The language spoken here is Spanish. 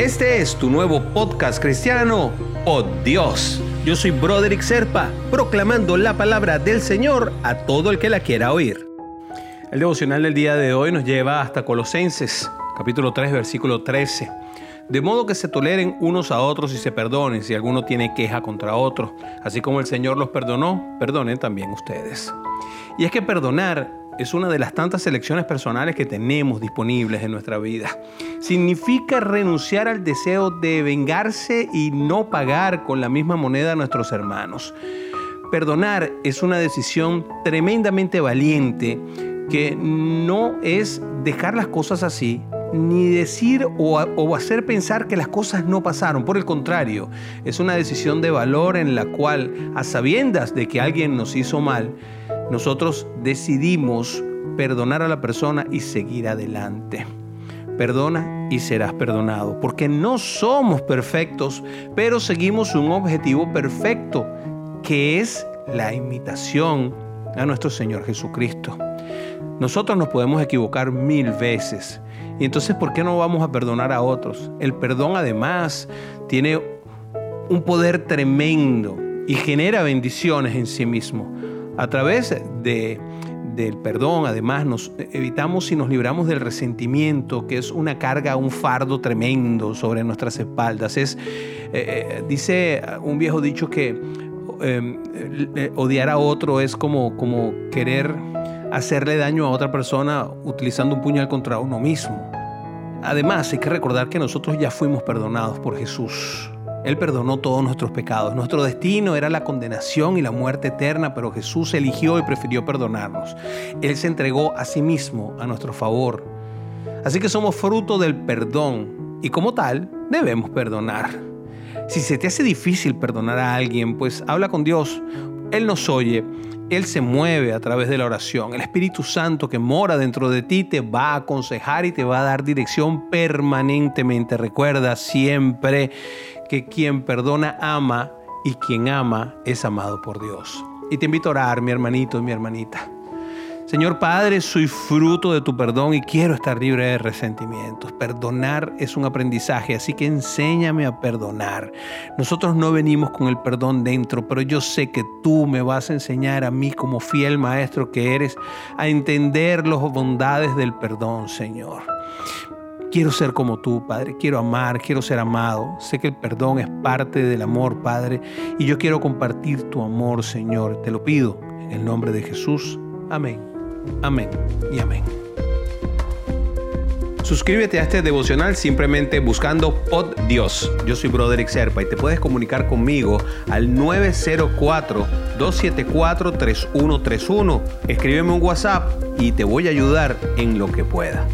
Este es tu nuevo podcast cristiano, Oh Dios. Yo soy Broderick Serpa, proclamando la palabra del Señor a todo el que la quiera oír. El devocional del día de hoy nos lleva hasta Colosenses, capítulo 3, versículo 13. De modo que se toleren unos a otros y se perdonen si alguno tiene queja contra otro. Así como el Señor los perdonó, perdonen también ustedes. Y es que perdonar es una de las tantas elecciones personales que tenemos disponibles en nuestra vida. Significa renunciar al deseo de vengarse y no pagar con la misma moneda a nuestros hermanos. Perdonar es una decisión tremendamente valiente que no es dejar las cosas así, ni decir o, hacer pensar que las cosas no pasaron. Por el contrario, es una decisión de valor en la cual, a sabiendas de que alguien nos hizo mal, nosotros decidimos perdonar a la persona y seguir adelante. Perdona y serás perdonado, porque no somos perfectos, pero seguimos un objetivo perfecto, que es la imitación a nuestro Señor Jesucristo. Nosotros nos podemos equivocar mil veces. Y entonces, ¿por qué no vamos a perdonar a otros? El perdón además tiene un poder tremendo y genera bendiciones en sí mismo. A través de, del perdón, además, nos evitamos y nos libramos del resentimiento, que es una carga, un fardo tremendo sobre nuestras espaldas. Es, eh, eh, dice un viejo dicho que em, eh, odiar a otro es como, como querer hacerle daño a otra persona utilizando un puñal contra uno mismo. Además, hay que recordar que nosotros ya fuimos perdonados por Jesús. Él perdonó todos nuestros pecados. Nuestro destino era la condenación y la muerte eterna, pero Jesús eligió y prefirió perdonarnos. Él se entregó a sí mismo a nuestro favor. Así que somos fruto del perdón y como tal debemos perdonar. Si se te hace difícil perdonar a alguien, pues habla con Dios. Él nos oye, Él se mueve a través de la oración. El Espíritu Santo que mora dentro de ti te va a aconsejar y te va a dar dirección permanentemente. Recuerda siempre que quien perdona ama y quien ama es amado por Dios. Y te invito a orar, mi hermanito y mi hermanita. Señor Padre, soy fruto de tu perdón y quiero estar libre de resentimientos. Perdonar es un aprendizaje, así que enséñame a perdonar. Nosotros no venimos con el perdón dentro, pero yo sé que tú me vas a enseñar a mí como fiel maestro que eres a entender las bondades del perdón, Señor. Quiero ser como tú, Padre. Quiero amar, quiero ser amado. Sé que el perdón es parte del amor, Padre. Y yo quiero compartir tu amor, Señor. Te lo pido en el nombre de Jesús. Amén. Amén y amén. Suscríbete a este devocional simplemente buscando Pod Dios. Yo soy Broderick Serpa y te puedes comunicar conmigo al 904-274-3131. Escríbeme un WhatsApp y te voy a ayudar en lo que pueda.